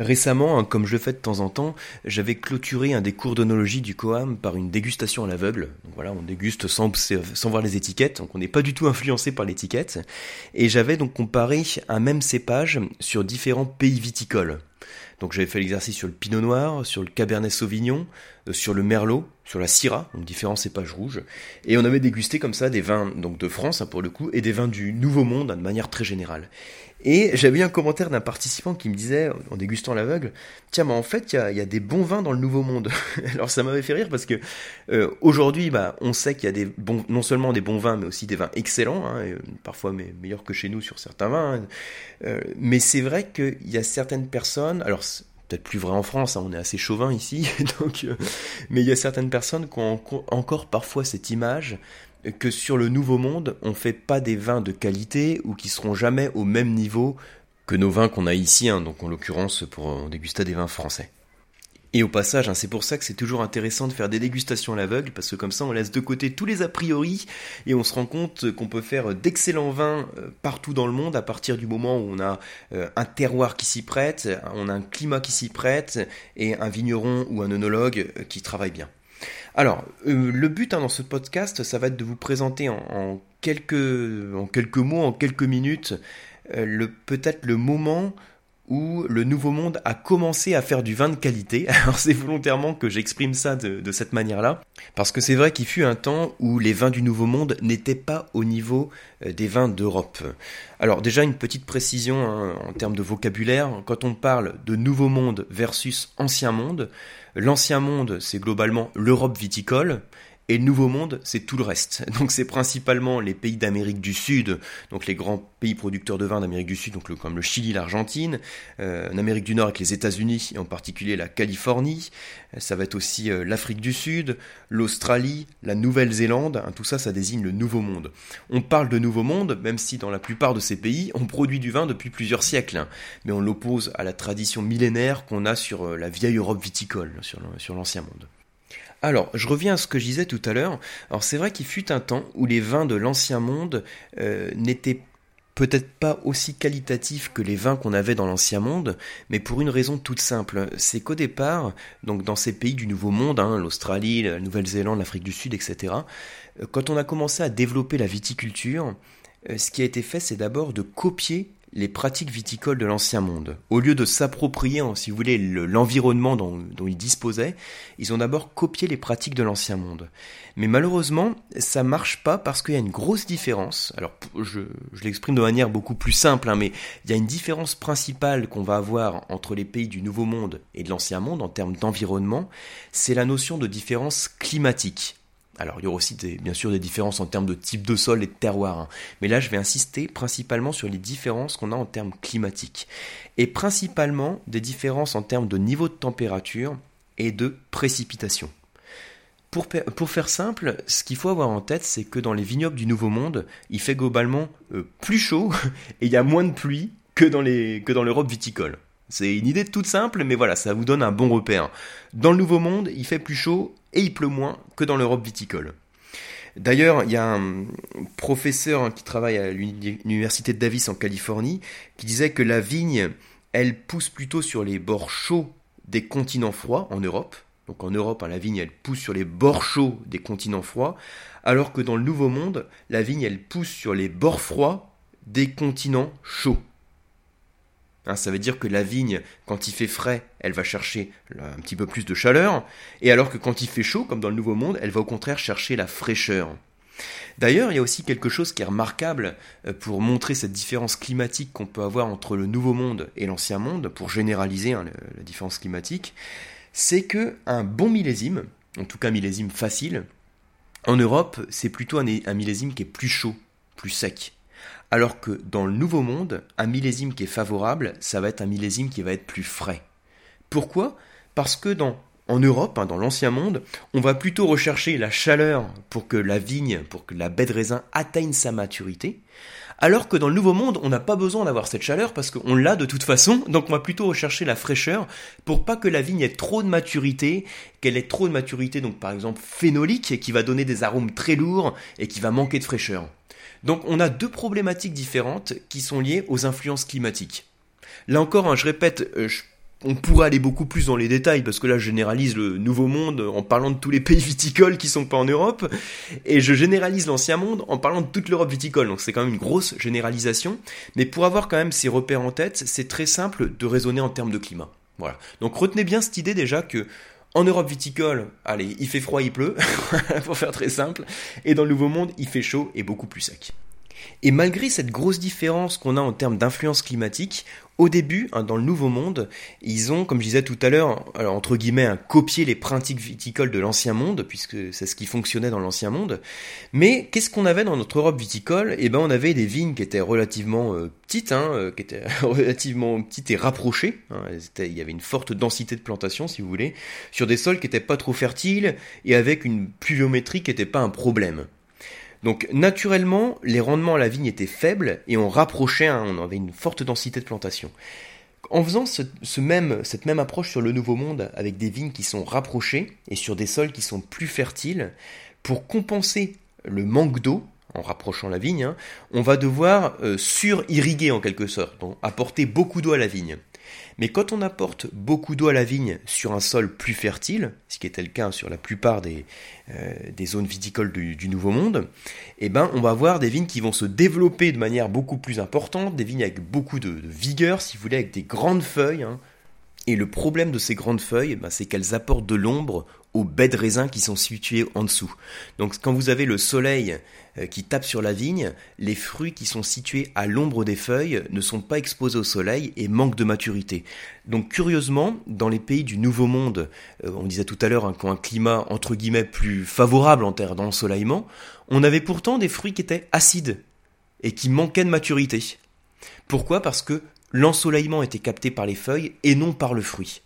Récemment, hein, comme je le fais de temps en temps, j'avais clôturé un des cours d'onologie du Coam par une dégustation à l'aveugle. Donc voilà, on déguste sans, voir les étiquettes, donc on n'est pas du tout influencé par l'étiquette. Et j'avais donc comparé un même cépage sur différents pays viticoles. Donc j'avais fait l'exercice sur le Pinot Noir, sur le Cabernet Sauvignon, euh, sur le Merlot, sur la Syrah, donc différents cépages rouges. Et on avait dégusté comme ça des vins donc de France hein, pour le coup et des vins du Nouveau Monde hein, de manière très générale. Et j'avais eu un commentaire d'un participant qui me disait, en dégustant l'aveugle, tiens, mais en fait, il y a, des bons vins dans le Nouveau Monde. Alors ça m'avait fait rire parce que euh, aujourd'hui, bah, on sait qu'il y a des non seulement des bons vins, mais aussi des vins excellents, hein, et, euh, parfois meilleurs que chez nous sur certains vins. Hein. Euh, mais c'est vrai qu'il y a certaines personnes, alors peut-être plus vrai en France, hein, on est assez chauvin ici, donc, mais il y a certaines personnes qui ont encore parfois cette image que sur le Nouveau Monde, on fait pas des vins de qualité ou qui seront jamais au même niveau que nos vins qu'on a ici, hein, donc en l'occurrence pour déguster des vins français. Et au passage, hein, c'est pour ça que c'est toujours intéressant de faire des dégustations à l'aveugle, parce que comme ça on laisse de côté tous les a priori et on se rend compte qu'on peut faire d'excellents vins euh, partout dans le monde à partir du moment où on a euh, un terroir qui s'y prête, on a un climat qui s'y prête et un vigneron ou un œnologue euh, qui travaille bien. Alors, le but hein, dans ce podcast, ça va être de vous présenter en, quelques, en quelques mots, en quelques minutes, le peut-être le moment où le Nouveau Monde a commencé à faire du vin de qualité. Alors c'est volontairement que j'exprime ça de, cette manière-là, parce que c'est vrai qu'il fut un temps où les vins du Nouveau Monde n'étaient pas au niveau euh, des vins d'Europe. Alors déjà une petite précision hein, en termes de vocabulaire, quand on parle de Nouveau Monde versus Ancien Monde, l'Ancien Monde c'est globalement l'Europe viticole, et le Nouveau Monde, c'est tout le reste. Donc c'est principalement les pays d'Amérique du Sud, donc les grands pays producteurs de vin d'Amérique du Sud, donc comme le Chili, l'Argentine, euh, en Amérique du Nord avec les États-Unis et en particulier la Californie. Euh, ça va être aussi euh, l'Afrique du Sud, l'Australie, la Nouvelle-Zélande. Hein, tout ça, ça désigne le Nouveau Monde. On parle de Nouveau Monde, même si dans la plupart de ces pays, on produit du vin depuis plusieurs siècles, mais on l'oppose à la tradition millénaire qu'on a sur la vieille Europe viticole, sur l'ancien monde. Alors, je reviens à ce que je disais tout à l'heure. Alors, c'est vrai qu'il fut un temps où les vins de l'ancien monde euh, n'étaient peut-être pas aussi qualitatifs que les vins qu'on avait dans l'ancien monde, mais pour une raison toute simple, c'est qu'au départ, donc dans ces pays du Nouveau Monde, hein, l'Australie, la Nouvelle-Zélande, l'Afrique du Sud, etc., euh, quand on a commencé à développer la viticulture, euh, ce qui a été fait, c'est d'abord de copier les pratiques viticoles de l'ancien monde. Au lieu de s'approprier, si vous voulez, l'environnement dont, ils disposaient, ils ont d'abord copié les pratiques de l'ancien monde. Mais malheureusement, ça marche pas parce qu'il y a une grosse différence. Alors, je, l'exprime de manière beaucoup plus simple, hein, mais il y a une différence principale qu'on va avoir entre les pays du Nouveau Monde et de l'Ancien Monde en termes d'environnement, c'est la notion de différence climatique. Alors il y aura aussi bien sûr des différences en termes de type de sol et de terroir, hein. mais là je vais insister principalement sur les différences qu'on a en termes climatiques, et principalement des différences en termes de niveau de température et de précipitation. Pour, faire simple, ce qu'il faut avoir en tête, c'est que dans les vignobles du Nouveau Monde, il fait globalement euh, plus chaud et il y a moins de pluie que dans l'Europe viticole. C'est une idée toute simple, mais voilà, ça vous donne un bon repère. Dans le Nouveau Monde, il fait plus chaud et il pleut moins que dans l'Europe viticole. D'ailleurs, il y a un professeur qui travaille à l'université de Davis en Californie qui disait que la vigne, elle pousse plutôt sur les bords chauds des continents froids en Europe. Donc en Europe, hein, la vigne, elle pousse sur les bords chauds des continents froids, alors que dans le Nouveau Monde, la vigne, elle pousse sur les bords froids des continents chauds. Hein, ça veut dire que la vigne, quand il fait frais, elle va chercher un petit peu plus de chaleur, et alors que quand il fait chaud, comme dans le Nouveau Monde, elle va au contraire chercher la fraîcheur. D'ailleurs, il y a aussi quelque chose qui est remarquable euh, pour montrer cette différence climatique qu'on peut avoir entre le Nouveau Monde et l'Ancien Monde, pour généraliser hein, la différence climatique, c'est que un bon millésime, en tout cas millésime facile, en Europe, c'est plutôt un millésime qui est plus chaud, plus sec. Alors que dans le Nouveau Monde, un millésime qui est favorable, ça va être un millésime qui va être plus frais. Pourquoi? Parce que dans en Europe, hein, dans l'ancien monde, on va plutôt rechercher la chaleur pour que la vigne, pour que la baie de raisin atteigne sa maturité, alors que dans le Nouveau Monde, on n'a pas besoin d'avoir cette chaleur parce qu'on l'a de toute façon, donc on va plutôt rechercher la fraîcheur pour pas que la vigne ait trop de maturité, qu'elle ait trop de maturité, donc par exemple phénolique, qui va donner des arômes très lourds et qui va manquer de fraîcheur. Donc on a deux problématiques différentes qui sont liées aux influences climatiques. Là encore, hein, je répète, euh, on pourrait aller beaucoup plus dans les détails parce que là je généralise le nouveau monde en parlant de tous les pays viticoles qui sont pas en Europe et je généralise l'ancien monde en parlant de toute l'Europe viticole. Donc c'est quand même une grosse généralisation, mais pour avoir quand même ces repères en tête, c'est très simple de raisonner en termes de climat. Voilà. Donc retenez bien cette idée déjà que en Europe viticole, allez, il fait froid, il pleut, pour faire très simple, et dans le Nouveau Monde, il fait chaud et beaucoup plus sec. Et malgré cette grosse différence qu'on a en termes d'influence climatique, au début, hein, dans le Nouveau Monde, ils ont, comme je disais tout à l'heure, entre guillemets, hein, copié les pratiques viticoles de l'Ancien Monde, puisque c'est ce qui fonctionnait dans l'Ancien Monde. Mais qu'est-ce qu'on avait dans notre Europe viticole? Eh ben, on avait des vignes qui étaient relativement euh, petites, hein, euh, qui étaient relativement petites et rapprochées. il y avait une forte densité de plantation, si vous voulez, sur des sols qui n'étaient pas trop fertiles et avec une pluviométrie qui n'était pas un problème. Donc naturellement, les rendements à la vigne étaient faibles et on rapprochait, on avait une forte densité de plantation. En faisant cette même approche sur le Nouveau Monde avec des vignes qui sont rapprochées et sur des sols qui sont plus fertiles, pour compenser le manque d'eau, en rapprochant la vigne, hein, on va devoir euh, sur-irriguer en quelque sorte, donc apporter beaucoup d'eau à la vigne. Mais quand on apporte beaucoup d'eau à la vigne sur un sol plus fertile, ce qui était le cas sur la plupart des, euh, zones viticoles du, Nouveau Monde, eh ben, on va avoir des vignes qui vont se développer de manière beaucoup plus importante, des vignes avec beaucoup de, vigueur, si vous voulez, avec des grandes feuilles. Hein. Et le problème de ces grandes feuilles, eh ben, c'est qu'elles apportent de l'ombre aux baies de raisin qui sont situées en dessous. Donc quand vous avez le soleil euh, qui tape sur la vigne, les fruits qui sont situés à l'ombre des feuilles ne sont pas exposés au soleil et manquent de maturité. Donc curieusement, dans les pays du Nouveau Monde, euh, on disait tout à l'heure hein, un climat entre guillemets plus favorable en terre d'ensoleillement, on avait pourtant des fruits qui étaient acides et qui manquaient de maturité. Pourquoi? Parce que l'ensoleillement était capté par les feuilles et non par le fruit.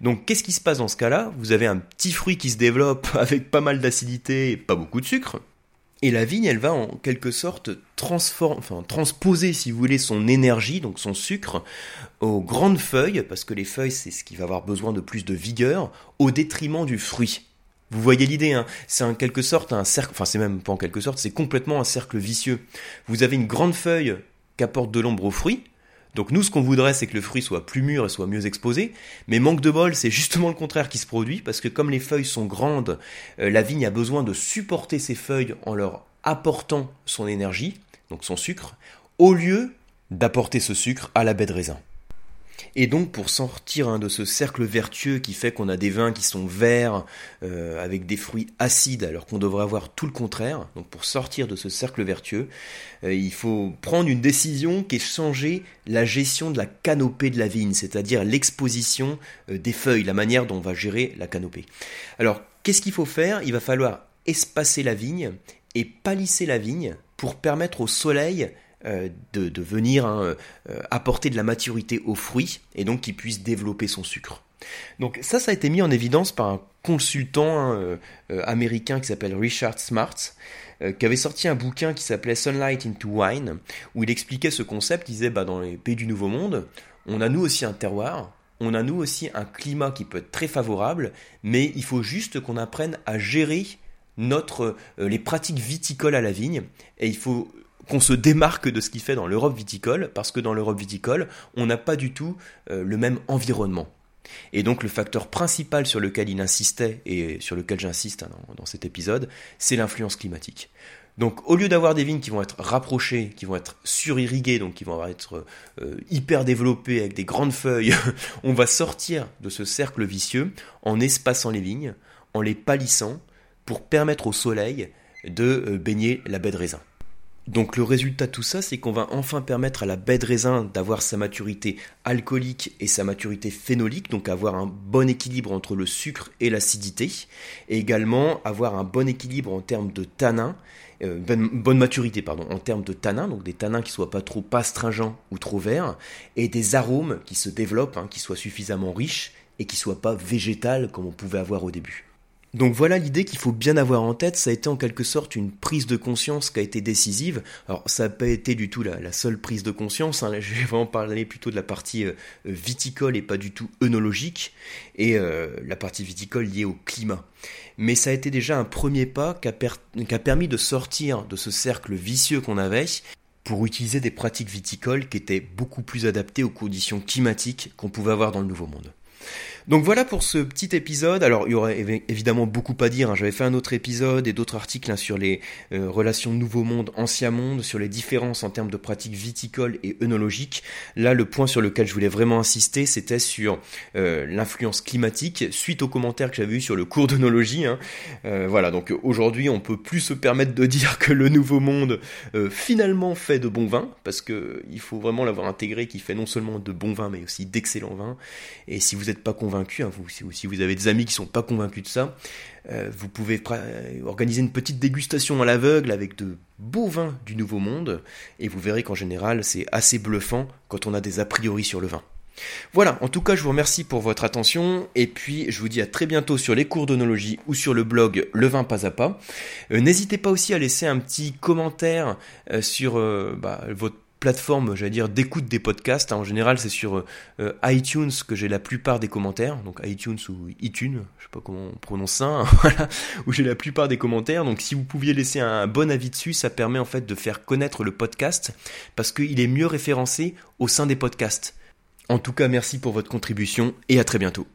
Donc qu'est-ce qui se passe dans ce cas-là? Vous avez un petit fruit qui se développe avec pas mal d'acidité et pas beaucoup de sucre. Et la vigne, elle va en quelque sorte transposer, si vous voulez, son énergie, donc son sucre, aux grandes feuilles, parce que les feuilles, c'est ce qui va avoir besoin de plus de vigueur, au détriment du fruit. Vous voyez l'idée, hein? C'est en quelque sorte un cercle, enfin c'est même pas en quelque sorte, c'est complètement un cercle vicieux. Vous avez une grande feuille qui apporte de l'ombre au fruit, donc nous, ce qu'on voudrait, c'est que le fruit soit plus mûr et soit mieux exposé. Mais manque de bol, c'est justement le contraire qui se produit, parce que comme les feuilles sont grandes, euh, la vigne a besoin de supporter ces feuilles en leur apportant son énergie, donc son sucre, au lieu d'apporter ce sucre à la baie de raisin. Et donc pour sortir hein, de ce cercle vertueux qui fait qu'on a des vins qui sont verts euh, avec des fruits acides alors qu'on devrait avoir tout le contraire, donc pour sortir de ce cercle vertueux, euh, il faut prendre une décision qui est changer la gestion de la canopée de la vigne, c'est-à-dire l'exposition euh, des feuilles, la manière dont on va gérer la canopée. Alors qu'est-ce qu'il faut faire? Il va falloir espacer la vigne et palisser la vigne pour permettre au soleil euh, de, venir hein, euh, apporter de la maturité aux fruits et donc qu'il puisse développer son sucre. Donc ça, ça a été mis en évidence par un consultant hein, euh, américain qui s'appelle Richard Smart, qui avait sorti un bouquin qui s'appelait Sunlight into Wine, où il expliquait ce concept. Il disait, bah, dans les pays du Nouveau Monde, on a nous aussi un terroir, on a nous aussi un climat qui peut être très favorable, mais il faut juste qu'on apprenne à gérer notre, les pratiques viticoles à la vigne, et il faut qu'on se démarque de ce qui fait dans l'Europe viticole, parce que dans l'Europe viticole, on n'a pas du tout euh, le même environnement. Et donc le facteur principal sur lequel il insistait, et sur lequel j'insiste hein, dans, cet épisode, c'est l'influence climatique. Donc au lieu d'avoir des vignes qui vont être rapprochées, qui vont être surirriguées, donc qui vont être euh, hyper développées avec des grandes feuilles, on va sortir de ce cercle vicieux en espaçant les vignes, en les palissant, pour permettre au soleil de euh, baigner la baie de raisin. Donc le résultat de tout ça, c'est qu'on va enfin permettre à la baie de raisin d'avoir sa maturité alcoolique et sa maturité phénolique, donc avoir un bon équilibre entre le sucre et l'acidité, et également avoir un bon équilibre en termes de tanins, euh, bonne, maturité pardon, en termes de tanins, donc des tanins qui soient pas trop astringents ou trop verts, et des arômes qui se développent, hein, qui soient suffisamment riches et qui soient pas végétales comme on pouvait avoir au début. Donc voilà l'idée qu'il faut bien avoir en tête, ça a été en quelque sorte une prise de conscience qui a été décisive. Alors ça n'a pas été du tout la, seule prise de conscience, hein. je vais vraiment parler plutôt de la partie euh, viticole et pas du tout œnologique, et euh, la partie viticole liée au climat. Mais ça a été déjà un premier pas qui a permis de sortir de ce cercle vicieux qu'on avait pour utiliser des pratiques viticoles qui étaient beaucoup plus adaptées aux conditions climatiques qu'on pouvait avoir dans le Nouveau Monde. Donc voilà pour ce petit épisode. Alors il y aurait évidemment beaucoup à dire. Hein. J'avais fait un autre épisode et d'autres articles hein, sur les euh, relations Nouveau Monde, Ancien Monde, sur les différences en termes de pratiques viticoles et œnologiques. Là, le point sur lequel je voulais vraiment insister, c'était sur euh, l'influence climatique suite aux commentaires que j'avais eu sur le cours d'œnologie. Hein. Euh, voilà, donc aujourd'hui, on peut plus se permettre de dire que le Nouveau Monde finalement fait de bons vins, parce que il faut vraiment l'avoir intégré, qui fait non seulement de bons vins, mais aussi d'excellents vins. Et si vous n'êtes pas convaincu Hein, vous, si, vous avez des amis qui sont pas convaincus de ça, euh, vous pouvez organiser une petite dégustation à l'aveugle avec de beaux vins du Nouveau Monde, et vous verrez qu'en général, c'est assez bluffant quand on a des a priori sur le vin. Voilà, en tout cas, je vous remercie pour votre attention, et puis je vous dis à très bientôt sur les cours d'onologie ou sur le blog Le vin pas à pas. Euh, n'hésitez pas aussi à laisser un petit commentaire euh, sur bah, votre plateforme, j'allais dire, d'écoute des podcasts. En général, c'est sur euh, iTunes que j'ai la plupart des commentaires. Donc iTunes ou iTunes, je sais pas comment on prononce ça, hein, où j'ai la plupart des commentaires. Donc si vous pouviez laisser un bon avis dessus, ça permet en fait de faire connaître le podcast parce qu'il est mieux référencé au sein des podcasts. En tout cas, merci pour votre contribution et à très bientôt.